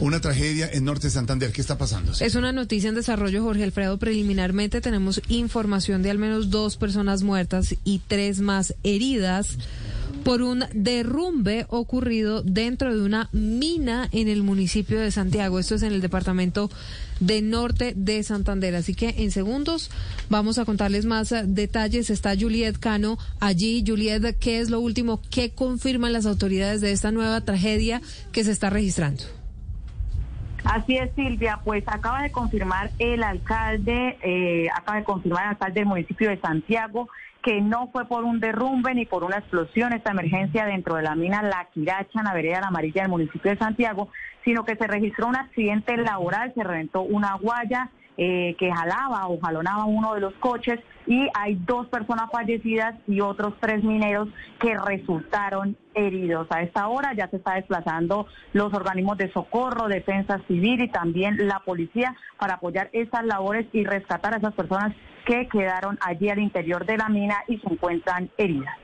Una tragedia en Norte Santander. ¿Qué está pasando? Es una noticia en desarrollo, Jorge Alfredo. Preliminarmente tenemos información de al menos dos personas muertas y tres más heridas por un derrumbe ocurrido dentro de una mina en el municipio de Santiago. Esto es en el departamento de Norte de Santander. Así que en segundos vamos a contarles más eh, detalles. Está Juliet Cano allí. Juliet, ¿qué es lo último que confirman las autoridades de esta nueva tragedia que se está registrando? Así es, Silvia, pues acaba de confirmar el alcalde, eh, acaba de confirmar el alcalde del municipio de Santiago que no fue por un derrumbe ni por una explosión esta emergencia dentro de la mina La Quiracha, en la vereda La Amarilla del municipio de Santiago, sino que se registró un accidente laboral, se reventó una guaya eh, que jalaba o jalonaba uno de los coches y hay dos personas fallecidas y otros tres mineros que resultaron heridos. A esta hora ya se está desplazando los organismos de socorro, defensa civil y también la policía para apoyar estas labores y rescatar a esas personas que quedaron allí al interior de la mina y se encuentran heridas.